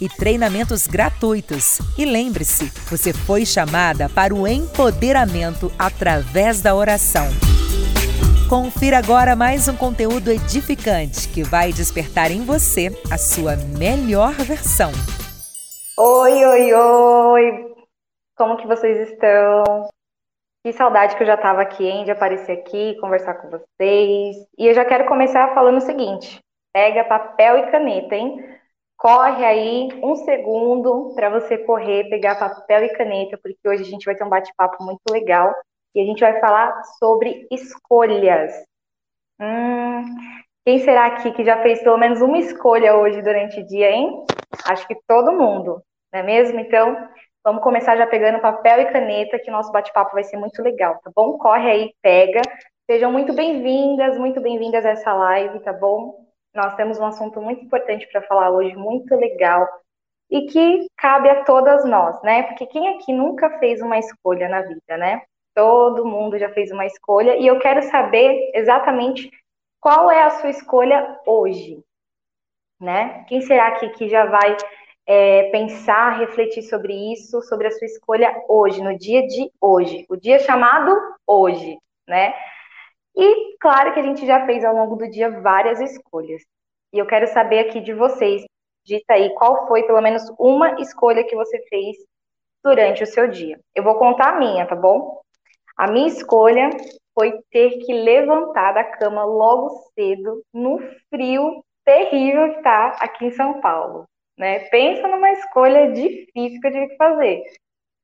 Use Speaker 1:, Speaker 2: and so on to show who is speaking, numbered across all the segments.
Speaker 1: e treinamentos gratuitos. E lembre-se, você foi chamada para o empoderamento através da oração. Confira agora mais um conteúdo edificante que vai despertar em você a sua melhor versão.
Speaker 2: Oi, oi, oi! Como que vocês estão? Que saudade que eu já estava aqui, hein, de aparecer aqui, conversar com vocês. E eu já quero começar falando o seguinte: pega papel e caneta, hein? Corre aí um segundo para você correr, pegar papel e caneta, porque hoje a gente vai ter um bate-papo muito legal e a gente vai falar sobre escolhas. Hum, quem será aqui que já fez pelo menos uma escolha hoje durante o dia, hein? Acho que todo mundo, não é mesmo? Então, vamos começar já pegando papel e caneta, que o nosso bate-papo vai ser muito legal, tá bom? Corre aí, pega. Sejam muito bem-vindas, muito bem-vindas a essa live, tá bom? Nós temos um assunto muito importante para falar hoje, muito legal, e que cabe a todas nós, né? Porque quem aqui nunca fez uma escolha na vida, né? Todo mundo já fez uma escolha, e eu quero saber exatamente qual é a sua escolha hoje, né? Quem será que, que já vai é, pensar, refletir sobre isso, sobre a sua escolha hoje, no dia de hoje, o dia chamado hoje, né? E claro que a gente já fez ao longo do dia várias escolhas. E eu quero saber aqui de vocês, dita aí, qual foi pelo menos uma escolha que você fez durante o seu dia. Eu vou contar a minha, tá bom? A minha escolha foi ter que levantar da cama logo cedo, no frio terrível que tá aqui em São Paulo. Né? Pensa numa escolha difícil que eu tive que fazer.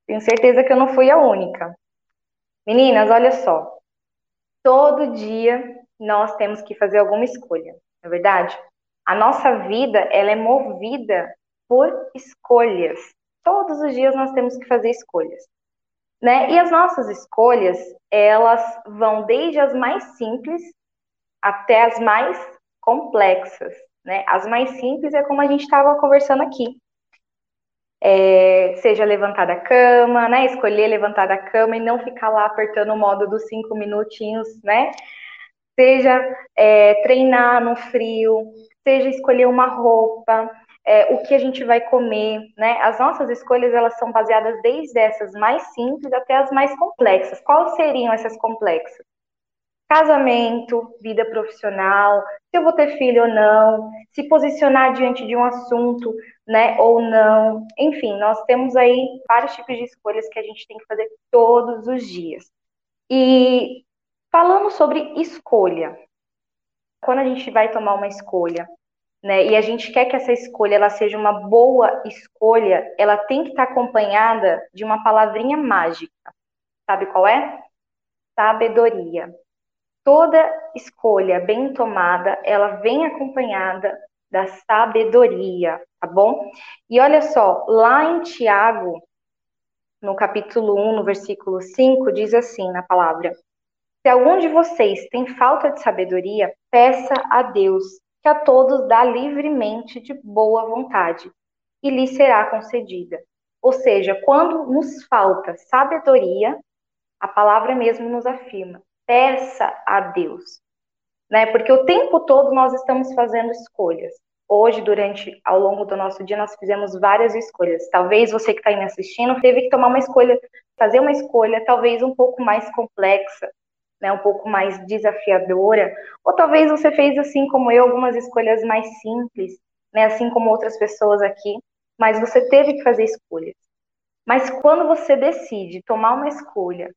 Speaker 2: Tenho certeza que eu não fui a única. Meninas, olha só todo dia nós temos que fazer alguma escolha, não é verdade? A nossa vida, ela é movida por escolhas. Todos os dias nós temos que fazer escolhas. Né? E as nossas escolhas, elas vão desde as mais simples até as mais complexas. Né? As mais simples é como a gente estava conversando aqui é, seja levantar da cama, né? Escolher levantar da cama e não ficar lá apertando o modo dos cinco minutinhos, né? Seja é, treinar no frio, seja escolher uma roupa, é, o que a gente vai comer, né? As nossas escolhas elas são baseadas desde essas mais simples até as mais complexas. Quais seriam essas complexas? casamento, vida profissional, se eu vou ter filho ou não, se posicionar diante de um assunto, né, ou não. Enfim, nós temos aí vários tipos de escolhas que a gente tem que fazer todos os dias. E falando sobre escolha, quando a gente vai tomar uma escolha, né, e a gente quer que essa escolha ela seja uma boa escolha, ela tem que estar acompanhada de uma palavrinha mágica. Sabe qual é? Sabedoria toda escolha bem tomada, ela vem acompanhada da sabedoria, tá bom? E olha só, lá em Tiago, no capítulo 1, no versículo 5, diz assim na palavra: Se algum de vocês tem falta de sabedoria, peça a Deus, que a todos dá livremente de boa vontade, e lhe será concedida. Ou seja, quando nos falta sabedoria, a palavra mesmo nos afirma peça a Deus, né? Porque o tempo todo nós estamos fazendo escolhas. Hoje, durante, ao longo do nosso dia, nós fizemos várias escolhas. Talvez você que está aí me assistindo teve que tomar uma escolha, fazer uma escolha talvez um pouco mais complexa, né, um pouco mais desafiadora, ou talvez você fez assim como eu, algumas escolhas mais simples, né, assim como outras pessoas aqui, mas você teve que fazer escolhas. Mas quando você decide tomar uma escolha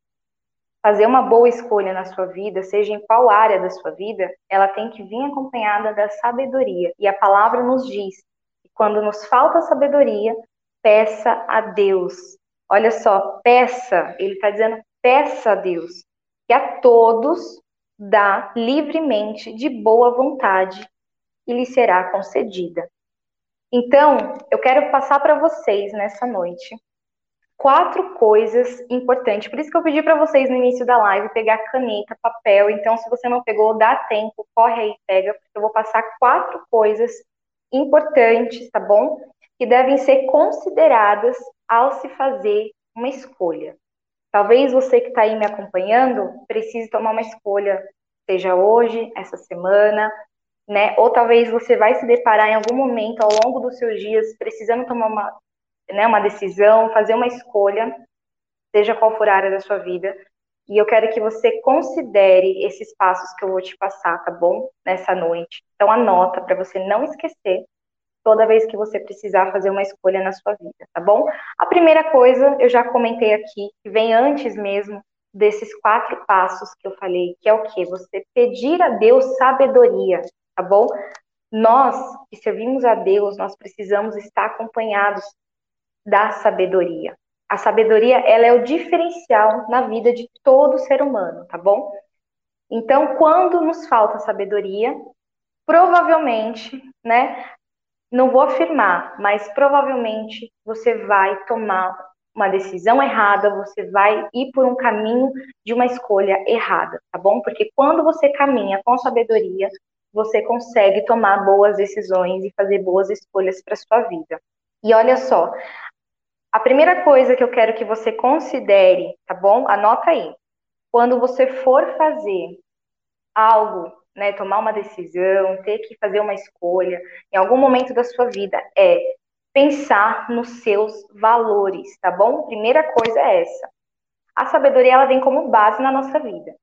Speaker 2: fazer uma boa escolha na sua vida, seja em qual área da sua vida, ela tem que vir acompanhada da sabedoria. E a palavra nos diz que quando nos falta sabedoria, peça a Deus. Olha só, peça, ele está dizendo, peça a Deus, que a todos dá livremente, de boa vontade, e lhe será concedida. Então, eu quero passar para vocês nessa noite quatro coisas importantes. Por isso que eu pedi para vocês no início da live pegar caneta, papel. Então, se você não pegou, dá tempo, corre aí, pega, porque eu vou passar quatro coisas importantes, tá bom? Que devem ser consideradas ao se fazer uma escolha. Talvez você que está aí me acompanhando precise tomar uma escolha, seja hoje, essa semana, né? Ou talvez você vai se deparar em algum momento ao longo dos seus dias precisando tomar uma né, uma decisão, fazer uma escolha, seja qual for a área da sua vida. E eu quero que você considere esses passos que eu vou te passar, tá bom? Nessa noite. Então anota para você não esquecer toda vez que você precisar fazer uma escolha na sua vida, tá bom? A primeira coisa, eu já comentei aqui, que vem antes mesmo desses quatro passos que eu falei, que é o que? Você pedir a Deus sabedoria, tá bom? Nós que servimos a Deus, nós precisamos estar acompanhados da sabedoria. A sabedoria, ela é o diferencial na vida de todo ser humano, tá bom? Então, quando nos falta sabedoria, provavelmente, né, não vou afirmar, mas provavelmente você vai tomar uma decisão errada, você vai ir por um caminho de uma escolha errada, tá bom? Porque quando você caminha com sabedoria, você consegue tomar boas decisões e fazer boas escolhas para sua vida. E olha só, a primeira coisa que eu quero que você considere, tá bom? Anota aí. Quando você for fazer algo, né, tomar uma decisão, ter que fazer uma escolha, em algum momento da sua vida, é pensar nos seus valores, tá bom? Primeira coisa é essa. A sabedoria ela vem como base na nossa vida.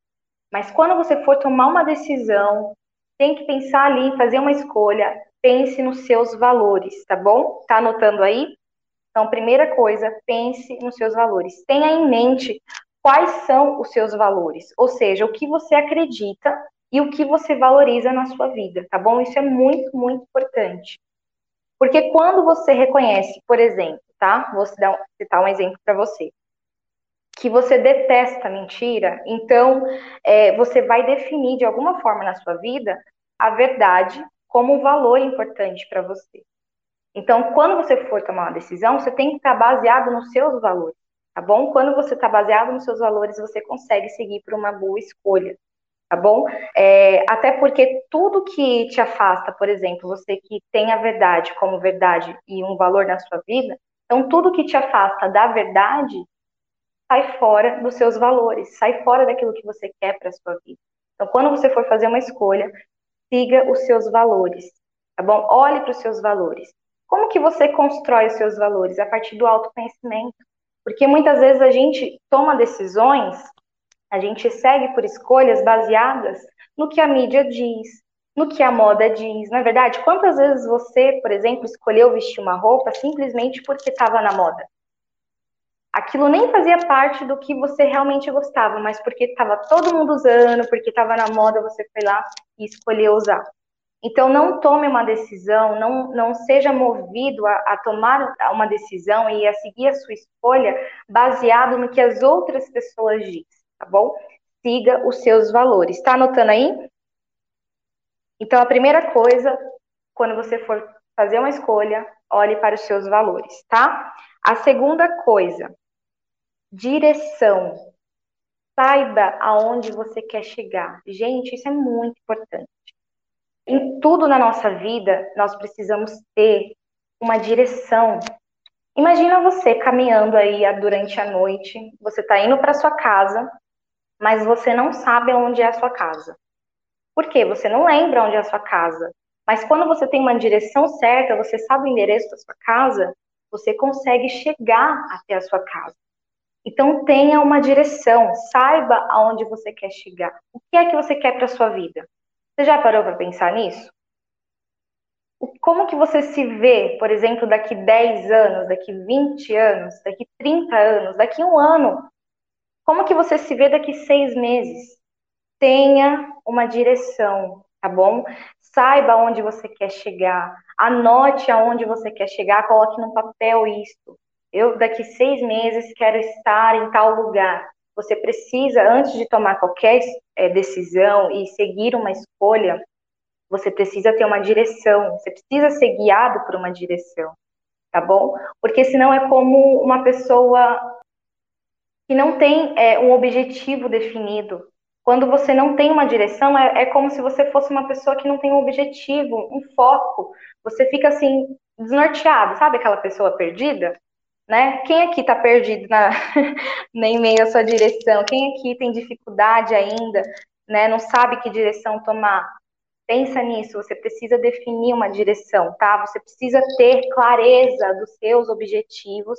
Speaker 2: Mas quando você for tomar uma decisão, tem que pensar ali, fazer uma escolha, pense nos seus valores, tá bom? Tá anotando aí? Então, primeira coisa, pense nos seus valores. Tenha em mente quais são os seus valores, ou seja, o que você acredita e o que você valoriza na sua vida, tá bom? Isso é muito, muito importante. Porque quando você reconhece, por exemplo, tá? Vou citar, um exemplo para você. Que você detesta mentira, então é, você vai definir de alguma forma na sua vida a verdade como um valor importante para você. Então, quando você for tomar uma decisão, você tem que estar baseado nos seus valores, tá bom? Quando você está baseado nos seus valores, você consegue seguir por uma boa escolha, tá bom? É, até porque tudo que te afasta, por exemplo, você que tem a verdade como verdade e um valor na sua vida, então tudo que te afasta da verdade sai fora dos seus valores, sai fora daquilo que você quer para a sua vida. Então, quando você for fazer uma escolha, siga os seus valores, tá bom? Olhe para os seus valores. Como que você constrói os seus valores? A partir do autoconhecimento. Porque muitas vezes a gente toma decisões, a gente segue por escolhas baseadas no que a mídia diz, no que a moda diz. Na é verdade, quantas vezes você, por exemplo, escolheu vestir uma roupa simplesmente porque estava na moda? Aquilo nem fazia parte do que você realmente gostava, mas porque estava todo mundo usando, porque estava na moda, você foi lá e escolheu usar. Então, não tome uma decisão, não, não seja movido a, a, tomar uma decisão e a seguir a sua escolha baseado no que as outras pessoas dizem, tá bom? Siga os seus valores. Está anotando aí? Então, a primeira coisa, quando você for fazer uma escolha, olhe para os seus valores, tá? A segunda coisa, direção. Saiba aonde você quer chegar. Gente, isso é muito importante. Em tudo na nossa vida, nós precisamos ter uma direção. Imagina você caminhando aí durante a noite, você está indo para sua casa, mas você não sabe onde é a sua casa. Por quê? Você não lembra onde é a sua casa. Mas quando você tem uma direção certa, você sabe o endereço da sua casa, você consegue chegar até a sua casa. Então tenha uma direção, saiba aonde você quer chegar. O que é que você quer para sua vida? Você já parou para pensar nisso? Como que você se vê, por exemplo, daqui 10 anos, daqui 20 anos, daqui 30 anos, daqui um ano? Como que você se vê daqui seis meses? Tenha uma direção, tá bom? Saiba onde você quer chegar, anote aonde você quer chegar, coloque no papel isso. Eu, daqui seis meses, quero estar em tal lugar. Você precisa, antes de tomar qualquer é, decisão e seguir uma escolha, você precisa ter uma direção, você precisa ser guiado por uma direção, tá bom? Porque senão é como uma pessoa que não tem é, um objetivo definido. Quando você não tem uma direção, é, é como se você fosse uma pessoa que não tem um objetivo, um foco. Você fica assim, desnorteado, sabe aquela pessoa perdida? Né? Quem aqui está perdido na, em meio à sua direção? Quem aqui tem dificuldade ainda, né? Não sabe que direção tomar? Pensa nisso, você precisa definir uma direção, tá? Você precisa ter clareza dos seus objetivos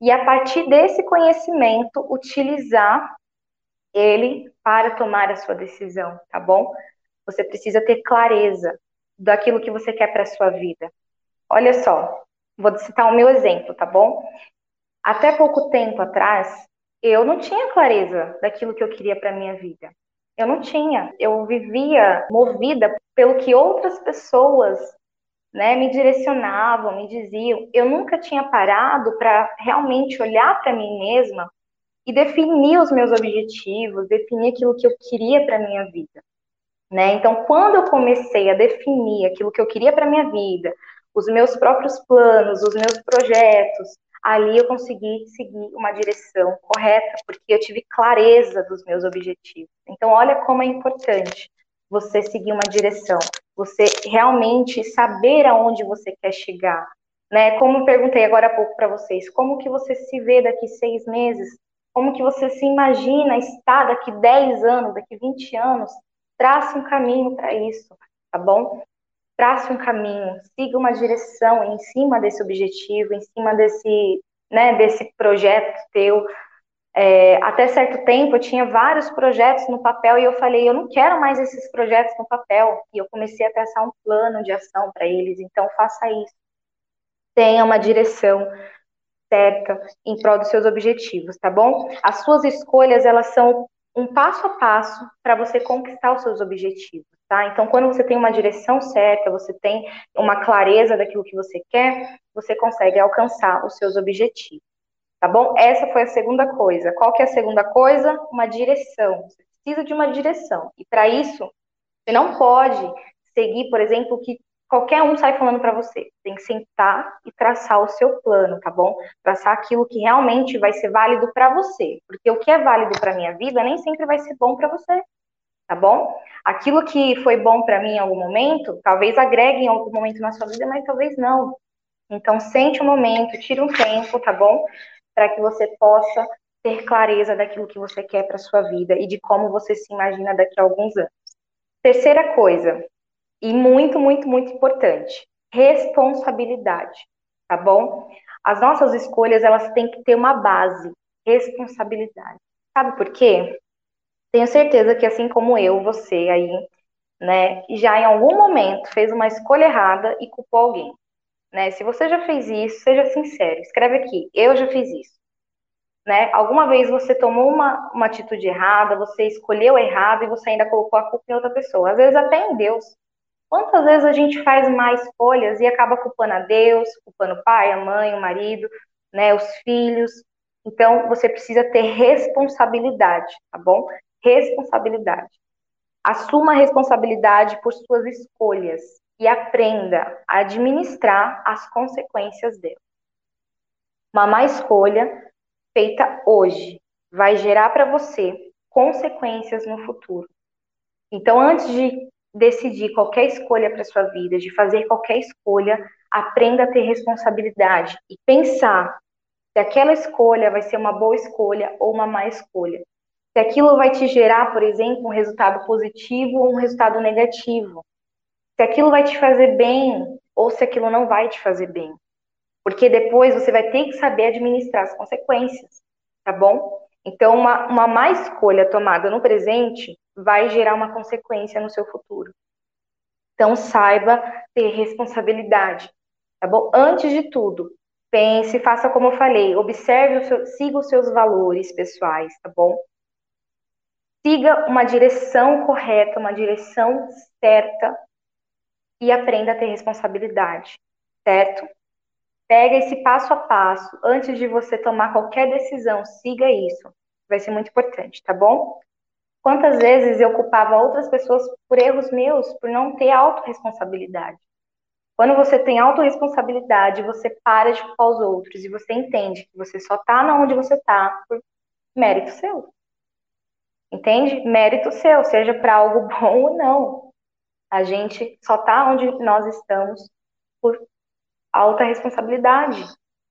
Speaker 2: e a partir desse conhecimento utilizar ele para tomar a sua decisão, tá bom? Você precisa ter clareza daquilo que você quer para sua vida. Olha só, vou citar o meu exemplo, tá bom? Até pouco tempo atrás, eu não tinha clareza daquilo que eu queria para minha vida. Eu não tinha. Eu vivia movida pelo que outras pessoas né, me direcionavam, me diziam. Eu nunca tinha parado para realmente olhar para mim mesma e definir os meus objetivos, definir aquilo que eu queria para minha vida. Né? Então, quando eu comecei a definir aquilo que eu queria para minha vida, os meus próprios planos, os meus projetos, ali eu consegui seguir uma direção correta, porque eu tive clareza dos meus objetivos. Então, olha como é importante você seguir uma direção, você realmente saber aonde você quer chegar, né? Como perguntei agora há pouco para vocês, como que você se vê daqui seis meses? Como que você se imagina estar daqui 10 anos, daqui 20 anos? Trace um caminho para isso, tá bom? Trace um caminho, siga uma direção em cima desse objetivo, em cima desse, né, desse projeto teu, é, até certo tempo eu tinha vários projetos no papel e eu falei, eu não quero mais esses projetos no papel. E eu comecei a traçar um plano de ação para eles. Então faça isso. Tenha uma direção certa em prol dos seus objetivos, tá bom? As suas escolhas, elas são um passo a passo para você conquistar os seus objetivos, tá? Então, quando você tem uma direção certa, você tem uma clareza daquilo que você quer, você consegue alcançar os seus objetivos. Tá bom? Essa foi a segunda coisa. Qual que é a segunda coisa? Uma direção. Você precisa de uma direção. E para isso, você não pode seguir, por exemplo, o que qualquer um sai falando para você. Tem que sentar e traçar o seu plano, tá bom? Traçar aquilo que realmente vai ser válido para você, porque o que é válido para minha vida nem sempre vai ser bom para você, tá bom? Aquilo que foi bom para mim em algum momento, talvez agregue em algum momento na sua vida, mas talvez não. Então sente um momento, tira um tempo, tá bom? para que você possa ter clareza daquilo que você quer para sua vida e de como você se imagina daqui a alguns anos. Terceira coisa, e muito, muito, muito importante, responsabilidade, tá bom? As nossas escolhas, elas têm que ter uma base, responsabilidade. Sabe por quê? Tenho certeza que assim como eu, você aí, né, já em algum momento fez uma escolha errada e culpou alguém. Né? Se você já fez isso, seja sincero, escreve aqui, eu já fiz isso. Né? Alguma vez você tomou uma, uma atitude errada, você escolheu errado e você ainda colocou a culpa em outra pessoa, às vezes até em Deus. Quantas vezes a gente faz mais escolhas e acaba culpando a Deus, culpando o pai, a mãe, o marido, né, os filhos? Então, você precisa ter responsabilidade, tá bom? Responsabilidade. Assuma a responsabilidade por suas escolhas e aprenda a administrar as consequências dela. Uma má escolha feita hoje vai gerar para você consequências no futuro. Então, antes de decidir qualquer escolha para sua vida, de fazer qualquer escolha, aprenda a ter responsabilidade e pensar se aquela escolha vai ser uma boa escolha ou uma má escolha. Se aquilo vai te gerar, por exemplo, um resultado positivo ou um resultado negativo. se aquilo vai te fazer bem ou se aquilo não vai te fazer bem. Porque depois você vai ter que saber administrar as consequências, tá bom? Então, uma, uma má escolha tomada no presente vai gerar uma consequência no seu futuro. Então, saiba ter responsabilidade, tá bom? Antes de tudo, pense, faça como eu falei, observe, o seu, siga os seus valores pessoais, tá bom? Siga uma direção correta, uma direção certa e aprenda a ter responsabilidade, certo? Pega esse passo a passo, antes de você tomar qualquer decisão, siga isso. Vai ser muito importante, tá bom? Quantas vezes eu culpava outras pessoas por erros meus, por não ter autorresponsabilidade? Quando você tem autorresponsabilidade, você para de culpar os outros e você entende que você só tá onde você tá por mérito seu. Entende? Mérito seu, seja para algo bom ou não. A gente só tá onde nós estamos por alta responsabilidade.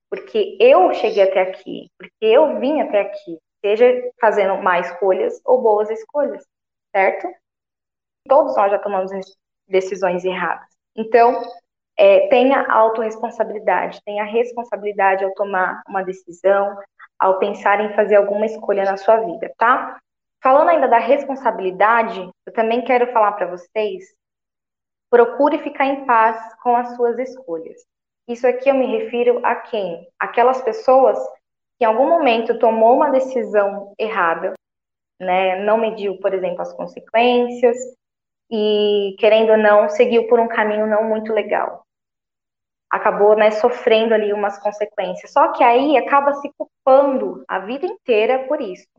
Speaker 2: Porque eu cheguei até aqui, porque eu vim até aqui seja fazendo más escolhas ou boas escolhas, certo? Todos nós já tomamos decisões erradas. Então, é, tenha autorresponsabilidade, tenha responsabilidade ao tomar uma decisão, ao pensar em fazer alguma escolha na sua vida, tá? Falando ainda da responsabilidade, eu também quero falar para vocês, procure ficar em paz com as suas escolhas. Isso aqui eu me refiro a quem? Aquelas pessoas que em algum momento tomou uma decisão errada, né, não mediu, por exemplo, as consequências e, querendo ou não, seguiu por um caminho não muito legal. Acabou, né, sofrendo ali umas consequências. Só que aí acaba se culpando a vida inteira por isso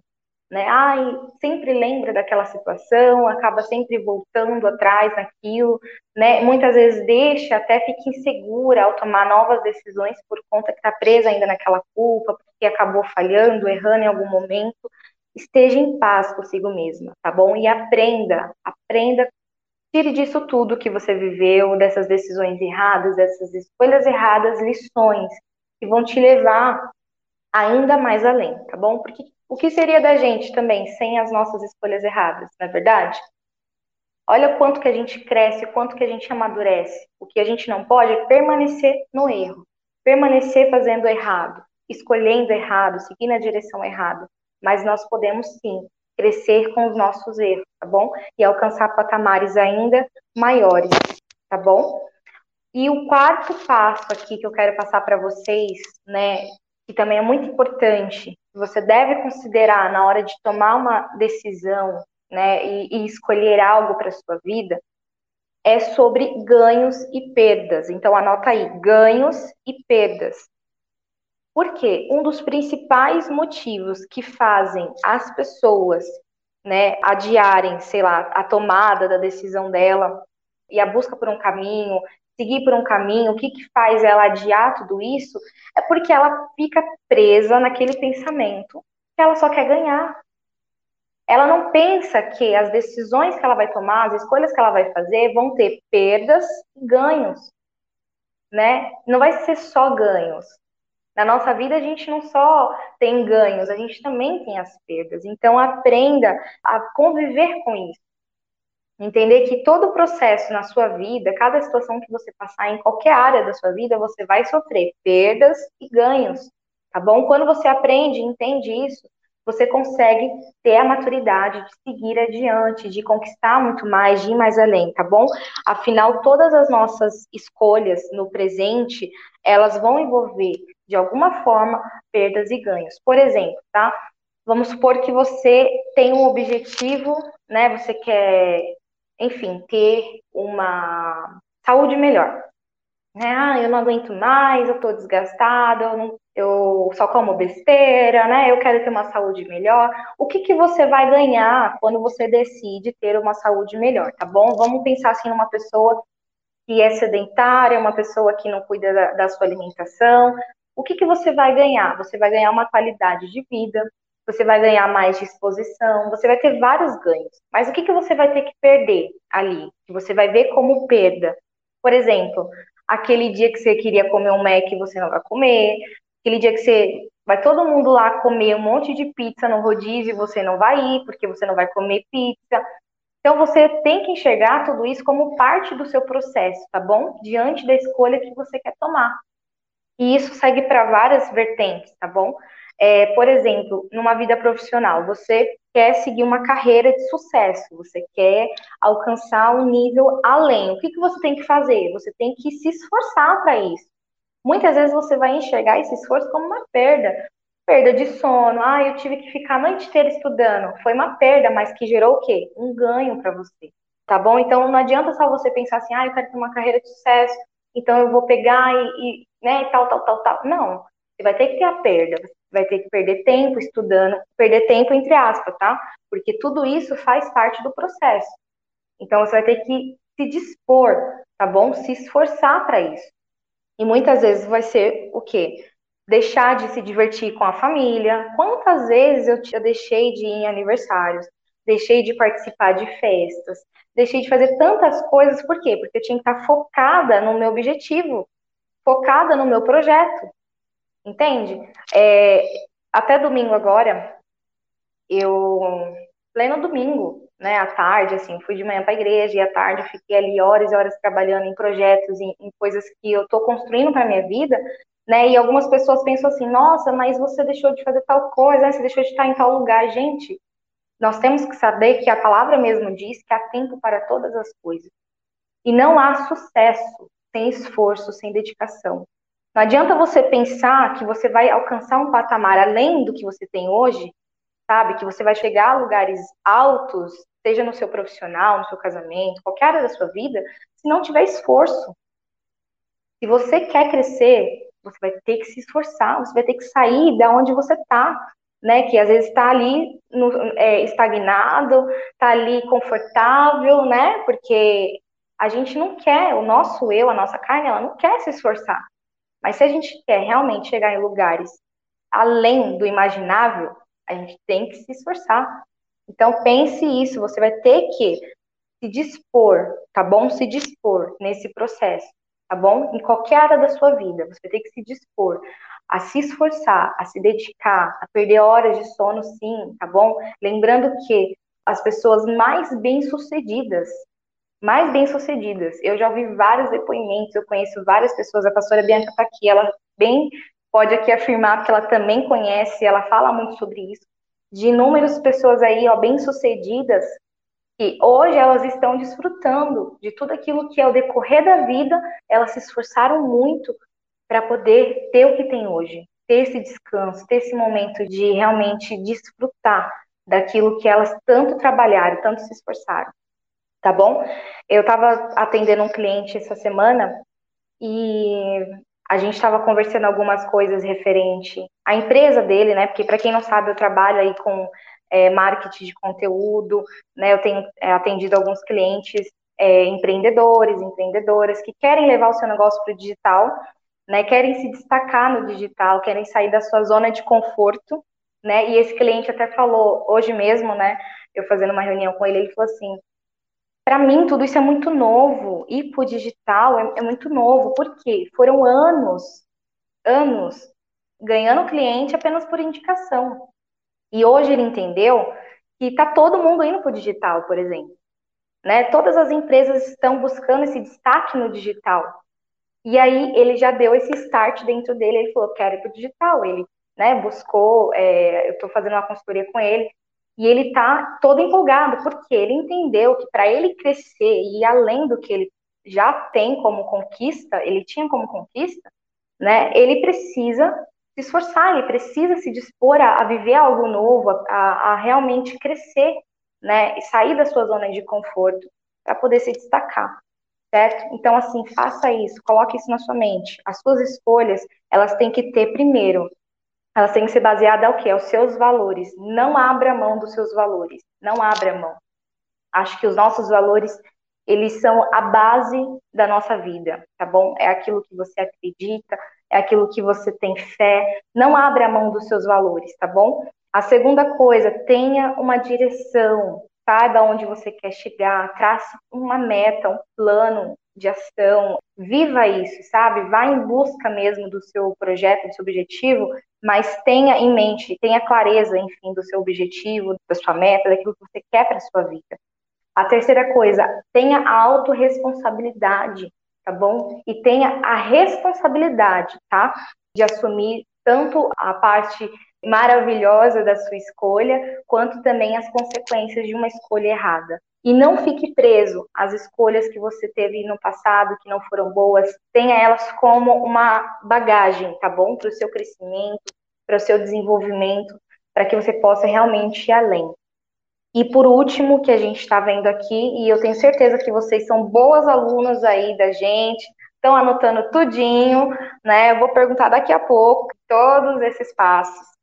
Speaker 2: né? Ai, sempre lembra daquela situação, acaba sempre voltando atrás naquilo, né? Muitas vezes deixa, até fica insegura ao tomar novas decisões por conta que está presa ainda naquela culpa, porque acabou falhando, errando em algum momento. Esteja em paz consigo mesma, tá bom? E aprenda, aprenda, tire disso tudo que você viveu, dessas decisões erradas, dessas escolhas erradas, lições que vão te levar ainda mais além, tá bom? Porque o que seria da gente também sem as nossas escolhas erradas, não é verdade? Olha quanto que a gente cresce, quanto que a gente amadurece. O que a gente não pode é permanecer no erro, permanecer fazendo errado, escolhendo errado, seguindo a direção errada. Mas nós podemos sim crescer com os nossos erros, tá bom? E alcançar patamares ainda maiores, tá bom? E o quarto passo aqui que eu quero passar para vocês, né, que também é muito importante, você deve considerar na hora de tomar uma decisão, né, e, e escolher algo para sua vida, é sobre ganhos e perdas. Então anota aí, ganhos e perdas. Por quê? Um dos principais motivos que fazem as pessoas, né, adiarem, sei lá, a tomada da decisão dela e a busca por um caminho, seguir por um caminho, o que, que faz ela adiar tudo isso, é porque ela fica presa naquele pensamento que ela só quer ganhar. Ela não pensa que as decisões que ela vai tomar, as escolhas que ela vai fazer, vão ter perdas e ganhos, né? Não vai ser só ganhos. Na nossa vida, a gente não só tem ganhos, a gente também tem as perdas. Então, aprenda a conviver com isso. Entender que todo o processo na sua vida, cada situação que você passar em qualquer área da sua vida, você vai sofrer perdas e ganhos, tá bom? Quando você aprende entende isso, você consegue ter a maturidade de seguir adiante, de conquistar muito mais, de ir mais além, tá bom? Afinal, todas as nossas escolhas no presente, elas vão envolver, de alguma forma, perdas e ganhos. Por exemplo, tá? Vamos supor que você tem um objetivo, né? Você quer enfim, ter uma saúde melhor. Né? Ah, eu não aguento mais, eu tô desgastada, eu, eu só como besteira, né? Eu quero ter uma saúde melhor. O que, que você vai ganhar quando você decide ter uma saúde melhor, tá bom? Vamos pensar assim numa pessoa que é sedentária, uma pessoa que não cuida da, da sua alimentação. O que, que você vai ganhar? Você vai ganhar uma qualidade de vida, você vai ganhar mais disposição, você vai ter vários ganhos. Mas o que, que você vai ter que perder ali? Que você vai ver como perda. Por exemplo, aquele dia que você queria comer um Mac você não vai comer, aquele dia que você vai todo mundo lá comer um monte de pizza no rodízio você não vai ir porque você não vai comer pizza. Então você tem que enxergar tudo isso como parte do seu processo, tá bom? Diante da escolha que você quer tomar. E isso segue para várias vertentes, tá bom? É, por exemplo, numa vida profissional, você quer seguir uma carreira de sucesso, você quer alcançar um nível além. O que, que você tem que fazer? Você tem que se esforçar para isso. Muitas vezes você vai enxergar esse esforço como uma perda. Perda de sono, ah, eu tive que ficar a noite inteira estudando. Foi uma perda, mas que gerou o quê? Um ganho para você. Tá bom? Então não adianta só você pensar assim, ah, eu quero ter uma carreira de sucesso, então eu vou pegar e, e né, e tal, tal, tal, tal. Não. Você vai ter que ter a perda, vai ter que perder tempo estudando, perder tempo entre aspas, tá? Porque tudo isso faz parte do processo. Então você vai ter que se dispor, tá bom? Se esforçar para isso. E muitas vezes vai ser o quê? Deixar de se divertir com a família. Quantas vezes eu, eu deixei de ir em aniversários, deixei de participar de festas, deixei de fazer tantas coisas, por quê? Porque eu tinha que estar focada no meu objetivo, focada no meu projeto, entende? É, até domingo agora, eu, pleno domingo, né, à tarde, assim, fui de manhã para a igreja e à tarde fiquei ali horas e horas trabalhando em projetos, em, em coisas que eu estou construindo para minha vida, né, e algumas pessoas pensam assim, nossa, mas você deixou de fazer tal coisa, né, você deixou de estar em tal lugar, gente, nós temos que saber que a palavra mesmo diz que há tempo para todas as coisas. E não há sucesso sem esforço, sem dedicação. Não adianta você pensar que você vai alcançar um patamar além do que você tem hoje, sabe? Que você vai chegar a lugares altos, seja no seu profissional, no seu casamento, qualquer área da sua vida, se não tiver esforço. Se você quer crescer, você vai ter que se esforçar, você vai ter que sair da onde você está, né? Que às vezes está ali no, é, estagnado, está ali confortável, né? Porque a gente não quer, o nosso eu, a nossa carne, ela não quer se esforçar. Mas se a gente quer realmente chegar em lugares além do imaginável, a gente tem que se esforçar. Então pense isso, você vai ter que se dispor, tá bom? Se dispor nesse processo, tá bom? Em qualquer área da sua vida, você vai ter que se dispor a se esforçar, a se dedicar, a perder horas de sono, sim, tá bom? Lembrando que as pessoas mais bem-sucedidas mais bem-sucedidas. Eu já ouvi vários depoimentos, eu conheço várias pessoas, a pastora Bianca está aqui, ela bem pode aqui afirmar que ela também conhece, ela fala muito sobre isso, de inúmeras pessoas aí, ó, bem-sucedidas, que hoje elas estão desfrutando de tudo aquilo que é o decorrer da vida, elas se esforçaram muito para poder ter o que tem hoje, ter esse descanso, ter esse momento de realmente desfrutar daquilo que elas tanto trabalharam, tanto se esforçaram tá bom? Eu estava atendendo um cliente essa semana e a gente estava conversando algumas coisas referente à empresa dele, né? Porque para quem não sabe, eu trabalho aí com é, marketing de conteúdo, né? Eu tenho é, atendido alguns clientes é, empreendedores, empreendedoras que querem levar o seu negócio para o digital, né? Querem se destacar no digital, querem sair da sua zona de conforto, né? E esse cliente até falou hoje mesmo, né? Eu fazendo uma reunião com ele, ele falou assim: para mim, tudo isso é muito novo. Ir para o digital é, é, muito novo. Por quê? Foram anos, anos, ganhando cliente apenas por indicação. E hoje ele entendeu que está todo mundo indo para o digital, por exemplo. Né? Todas as empresas estão buscando esse destaque no digital. E aí ele já deu esse start dentro dele. Ele falou: quero ir para o digital. Ele né, buscou, é, eu estou fazendo uma consultoria com ele e ele está todo empolgado, porque ele entendeu que para ele crescer e além do que ele já tem como conquista, ele tinha como conquista, né? Ele precisa se esforçar, ele precisa se dispor a, a viver algo novo, a, a, realmente crescer, né? E sair da sua zona de conforto para poder se destacar, certo? Então, assim, faça isso, coloque isso na sua mente. As suas escolhas, elas têm que ter primeiro elas têm que ser baseadas ao quê? Aos seus valores. Não abra mão dos seus valores. Não abra mão. Acho que os nossos valores, eles são a base da nossa vida, tá bom? É aquilo que você acredita, é aquilo que você tem fé. Não abra mão dos seus valores, tá bom? A segunda coisa, tenha uma direção, saiba onde você quer chegar, trace uma meta, um plano de ação, viva isso, sabe? Vá em busca mesmo do seu projeto, do seu objetivo, mas tenha em mente, tenha clareza, enfim, do seu objetivo, da sua meta, daquilo que você quer para sua vida. A terceira coisa, tenha autorresponsabilidade, tá bom? E tenha a responsabilidade, tá? De assumir tanto a parte maravilhosa da sua escolha, quanto também as consequências de uma escolha errada. E não fique preso às escolhas que você teve no passado que não foram boas. Tenha elas como uma bagagem, tá bom? Para o seu crescimento, para o seu desenvolvimento, para que você possa realmente ir além. E por último, que a gente está vendo aqui, e eu tenho certeza que vocês são boas alunas aí da gente, estão anotando tudinho, né? Eu vou perguntar daqui a pouco todos esses passos.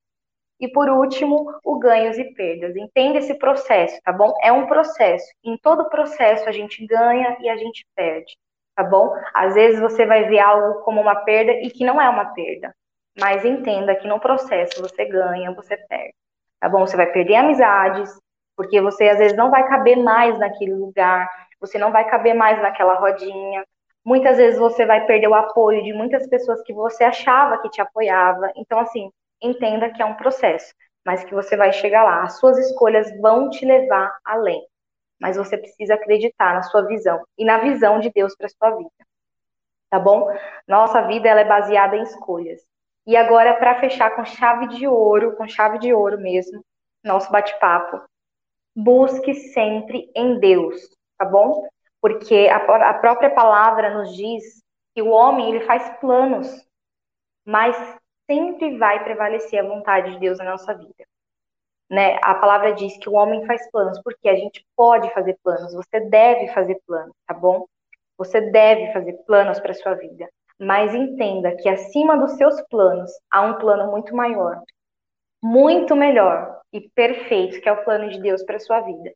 Speaker 2: E por último, o ganhos e perdas. Entenda esse processo, tá bom? É um processo. Em todo processo a gente ganha e a gente perde, tá bom? Às vezes você vai ver algo como uma perda e que não é uma perda. Mas entenda que no processo você ganha, você perde. Tá bom? Você vai perder amizades, porque você às vezes não vai caber mais naquele lugar, você não vai caber mais naquela rodinha. Muitas vezes você vai perder o apoio de muitas pessoas que você achava que te apoiava. Então, assim, entenda que é um processo, mas que você vai chegar lá. As suas escolhas vão te levar além. Mas você precisa acreditar na sua visão e na visão de Deus para sua vida. Tá bom? Nossa vida ela é baseada em escolhas. E agora, para fechar com chave de ouro, com chave de ouro mesmo, nosso bate-papo, busque sempre em Deus, tá bom? Porque a, a, própria palavra nos diz que o homem ele faz planos, mas sempre vai prevalecer a vontade de Deus na nossa vida. Né? A palavra diz que o homem faz planos, porque a gente pode fazer planos, você deve fazer planos, tá bom? Você deve fazer planos para sua vida mas entenda que acima dos seus planos há um plano muito maior, muito melhor e perfeito, que é o plano de Deus para sua vida.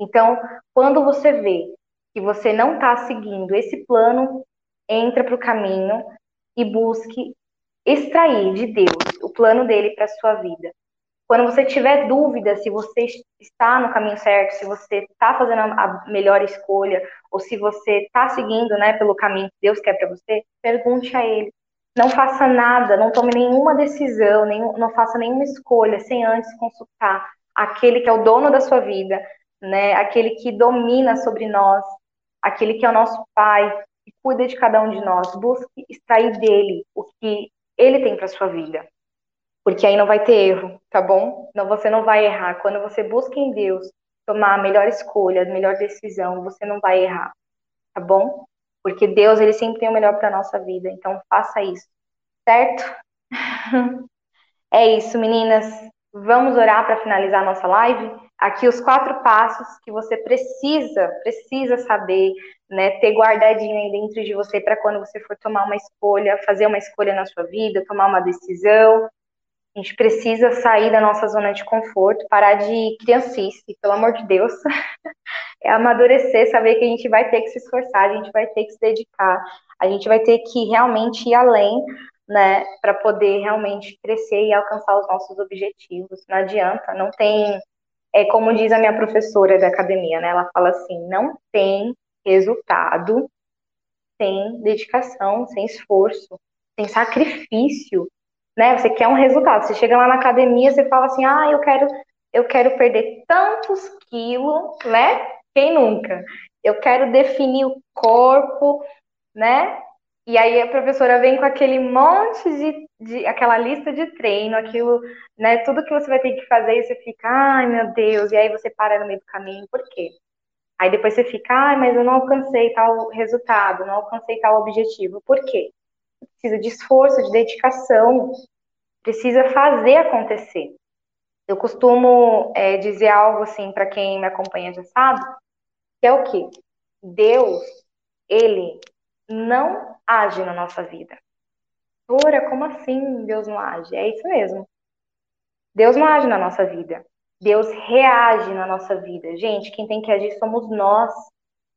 Speaker 2: Então, quando você vê que você não está seguindo esse plano, entra para o caminho e busque extrair de Deus o plano dele para sua vida. Quando você tiver dúvida se você está no caminho certo, se você está fazendo a melhor escolha, ou se você está seguindo né, pelo caminho que Deus quer para você, pergunte a Ele. Não faça nada, não tome nenhuma decisão, nenhum, não faça nenhuma escolha sem antes consultar aquele que é o dono da sua vida, né, aquele que domina sobre nós, aquele que é o nosso Pai, que cuida de cada um de nós. Busque extrair dele o que ele tem para sua vida porque aí não vai ter erro, tá bom? Não, você não vai errar. Quando você busca em Deus tomar a melhor escolha, a melhor decisão, você não vai errar, tá bom? Porque Deus, ele sempre tem o melhor para nossa vida, então faça isso, certo? é isso, meninas. Vamos orar para finalizar a nossa live? Aqui os quatro passos que você precisa, precisa saber, né, ter guardadinho aí dentro de você para quando você for tomar uma escolha, fazer uma escolha na sua vida, tomar uma decisão, a gente precisa sair da nossa zona de conforto, parar de criancice, pelo amor de Deus. é amadurecer, saber que a gente vai ter que se esforçar, a gente vai ter que se dedicar, a gente vai ter que realmente ir além, né, para poder realmente crescer e alcançar os nossos objetivos. Não adianta, não tem, é como diz a minha professora da academia, né, ela fala assim, não tem resultado sem dedicação, sem esforço, sem sacrifício né? Você quer um resultado. Você chega lá na academia, você fala assim: "Ah, eu quero eu quero perder tantos quilos", né? Quem nunca? Eu quero definir o corpo, né? E aí a professora vem com aquele monte de, de aquela lista de treino, aquilo, né, tudo que você vai ter que fazer e você fica, ai meu Deus, e aí você para no meio do caminho, por quê? Aí depois você fica, ai, mas eu não alcancei tal resultado, não alcancei tal objetivo. Por quê? precisa de esforço, de dedicação, precisa fazer acontecer. Eu costumo é, dizer algo assim para quem me acompanha já sabe, que é o que Deus, ele não age na nossa vida. Ora, como assim Deus não age? É isso mesmo. Deus não age na nossa vida. Deus reage na nossa vida. Gente, quem tem que agir somos nós.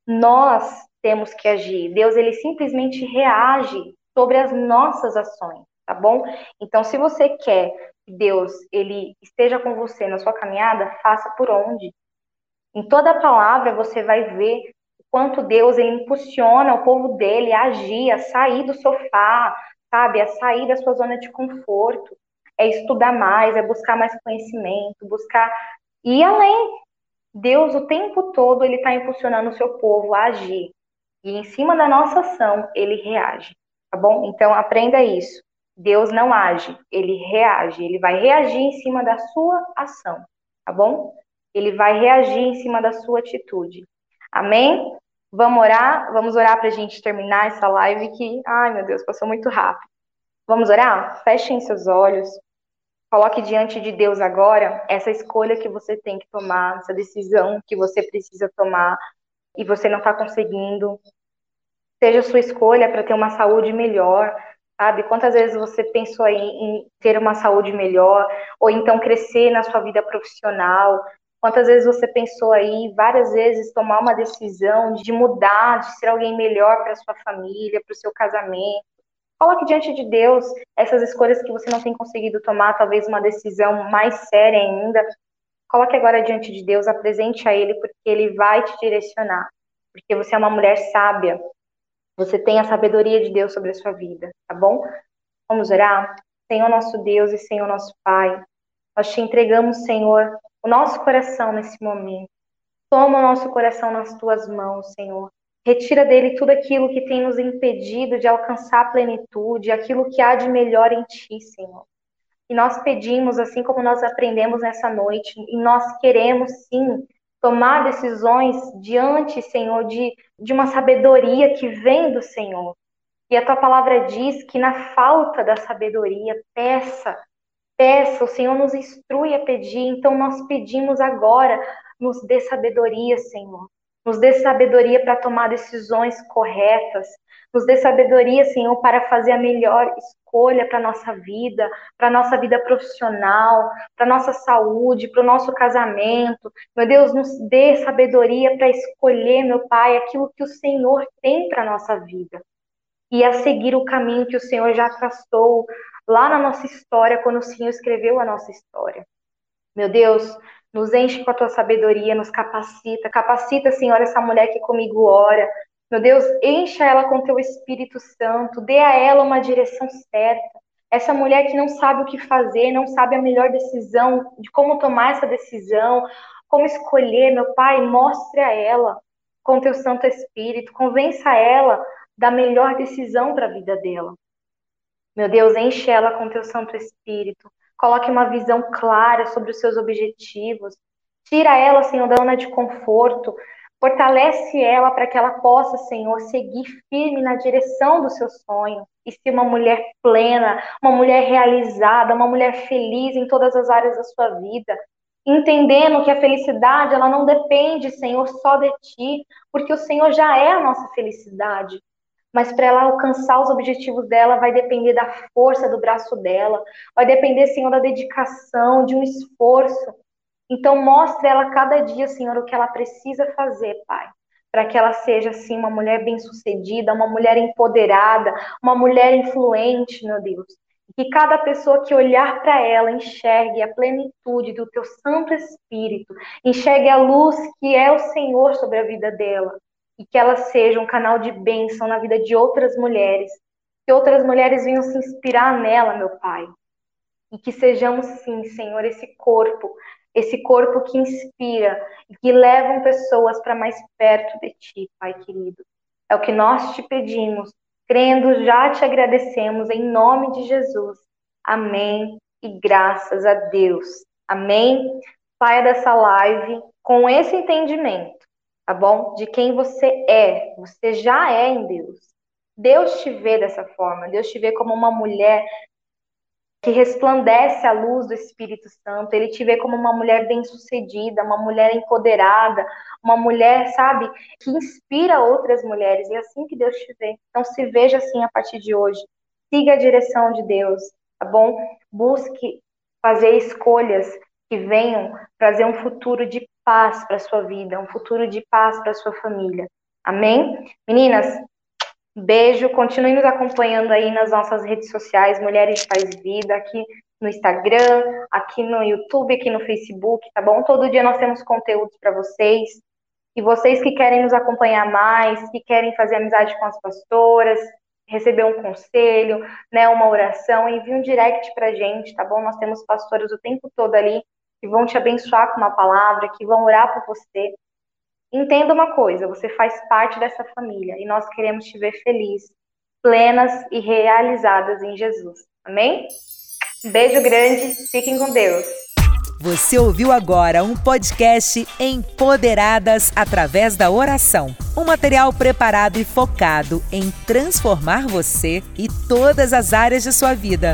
Speaker 2: Nós temos que agir. Deus, ele simplesmente reage sobre as nossas ações, tá bom? Então, se você quer que Deus ele esteja com você na sua caminhada, faça por onde. Em toda a palavra você vai ver o quanto Deus ele impulsiona o povo dele a agir, a sair do sofá, sabe, a sair da sua zona de conforto, é estudar mais, é buscar mais conhecimento, buscar ir além, Deus o tempo todo ele está impulsionando o seu povo a agir. E em cima da nossa ação, ele reage, tá bom? Então aprenda isso. Deus não age, ele reage, ele vai reagir em cima da sua ação, tá bom? Ele vai reagir em cima da sua atitude. Amém? Vamos orar? Vamos orar para a gente terminar essa live que, ai meu Deus, passou muito rápido. Vamos orar? Fechem seus olhos. Coloque diante de Deus agora essa escolha que você tem que tomar, essa decisão que você precisa tomar e você não está conseguindo. Seja sua escolha para ter uma saúde melhor, sabe? Quantas vezes você pensou aí em ter uma saúde melhor, ou então crescer na sua vida profissional? Quantas vezes você pensou aí, várias vezes, tomar uma decisão de mudar, de ser alguém melhor para sua família, para o seu casamento? Coloque diante de Deus essas escolhas que você não tem conseguido tomar, talvez uma decisão mais séria ainda. Coloque agora diante de Deus, apresente a Ele, porque Ele vai te direcionar. Porque você é uma mulher sábia. Você tem a sabedoria de Deus sobre a sua vida, tá bom? Vamos orar? Senhor nosso Deus e Senhor nosso Pai, nós te entregamos, Senhor, o nosso coração nesse momento. Toma o nosso coração nas tuas mãos, Senhor. Retira dele tudo aquilo que tem nos impedido de alcançar a plenitude, aquilo que há de melhor em ti, Senhor. E nós pedimos, assim como nós aprendemos nessa noite, e nós queremos sim tomar decisões diante, Senhor, de, de uma sabedoria que vem do Senhor. E a tua palavra diz que na falta da sabedoria, peça, peça, o Senhor nos instrui a pedir, então nós pedimos agora, nos dê sabedoria, Senhor. Nos dê sabedoria para tomar decisões corretas. Nos dê sabedoria, Senhor, para fazer a melhor escolha para a nossa vida, para a nossa vida profissional, para a nossa saúde, para o nosso casamento. Meu Deus, nos dê sabedoria para escolher, meu Pai, aquilo que o Senhor tem para a nossa vida. E a seguir o caminho que o Senhor já traçou lá na nossa história, quando o Senhor escreveu a nossa história. Meu Deus, nos enche com a tua sabedoria, nos capacita. Capacita, Senhor, essa mulher que comigo ora. Meu Deus, encha ela com teu Espírito Santo, dê a ela uma direção certa. Essa mulher que não sabe o que fazer, não sabe a melhor decisão, de como tomar essa decisão, como escolher, meu Pai, mostre a ela com teu Santo Espírito, convença ela da melhor decisão para a vida dela. Meu Deus, enche ela com teu Santo Espírito. Coloque uma visão clara sobre os seus objetivos. Tira ela, Senhor, da zona de conforto. Fortalece ela para que ela possa, Senhor, seguir firme na direção do seu sonho e ser uma mulher plena, uma mulher realizada, uma mulher feliz em todas as áreas da sua vida. Entendendo que a felicidade, ela não depende, Senhor, só de ti, porque o Senhor já é a nossa felicidade mas para ela alcançar os objetivos dela vai depender da força do braço dela, vai depender, Senhor, da dedicação, de um esforço. Então, mostre ela cada dia, Senhor, o que ela precisa fazer, Pai, para que ela seja, assim, uma mulher bem-sucedida, uma mulher empoderada, uma mulher influente, meu Deus. Que cada pessoa que olhar para ela enxergue a plenitude do teu Santo Espírito, enxergue a luz que é o Senhor sobre a vida dela e que ela seja um canal de bênção na vida de outras mulheres, que outras mulheres venham se inspirar nela, meu Pai, e que sejamos sim, Senhor, esse corpo, esse corpo que inspira e que levam pessoas para mais perto de Ti, Pai querido. É o que nós te pedimos, crendo, já te agradecemos em nome de Jesus. Amém e graças a Deus. Amém. Saia dessa live com esse entendimento tá bom? De quem você é. Você já é em Deus. Deus te vê dessa forma. Deus te vê como uma mulher que resplandece a luz do Espírito Santo. Ele te vê como uma mulher bem-sucedida, uma mulher empoderada, uma mulher, sabe, que inspira outras mulheres. E é assim que Deus te vê. Então se veja assim a partir de hoje. Siga a direção de Deus, tá bom? Busque fazer escolhas que venham trazer um futuro de paz para sua vida, um futuro de paz para sua família. Amém? Meninas, beijo, continue nos acompanhando aí nas nossas redes sociais, Mulheres Faz Vida, aqui no Instagram, aqui no YouTube, aqui no Facebook, tá bom? Todo dia nós temos conteúdos para vocês. E vocês que querem nos acompanhar mais, que querem fazer amizade com as pastoras, receber um conselho, né, uma oração, envie um direct pra gente, tá bom? Nós temos pastoras o tempo todo ali que vão te abençoar com uma palavra, que vão orar por você. Entenda uma coisa, você faz parte dessa família e nós queremos te ver feliz, plenas e realizadas em Jesus. Amém? Beijo grande, fiquem com Deus.
Speaker 1: Você ouviu agora um podcast Empoderadas através da oração. Um material preparado e focado em transformar você e todas as áreas de sua vida.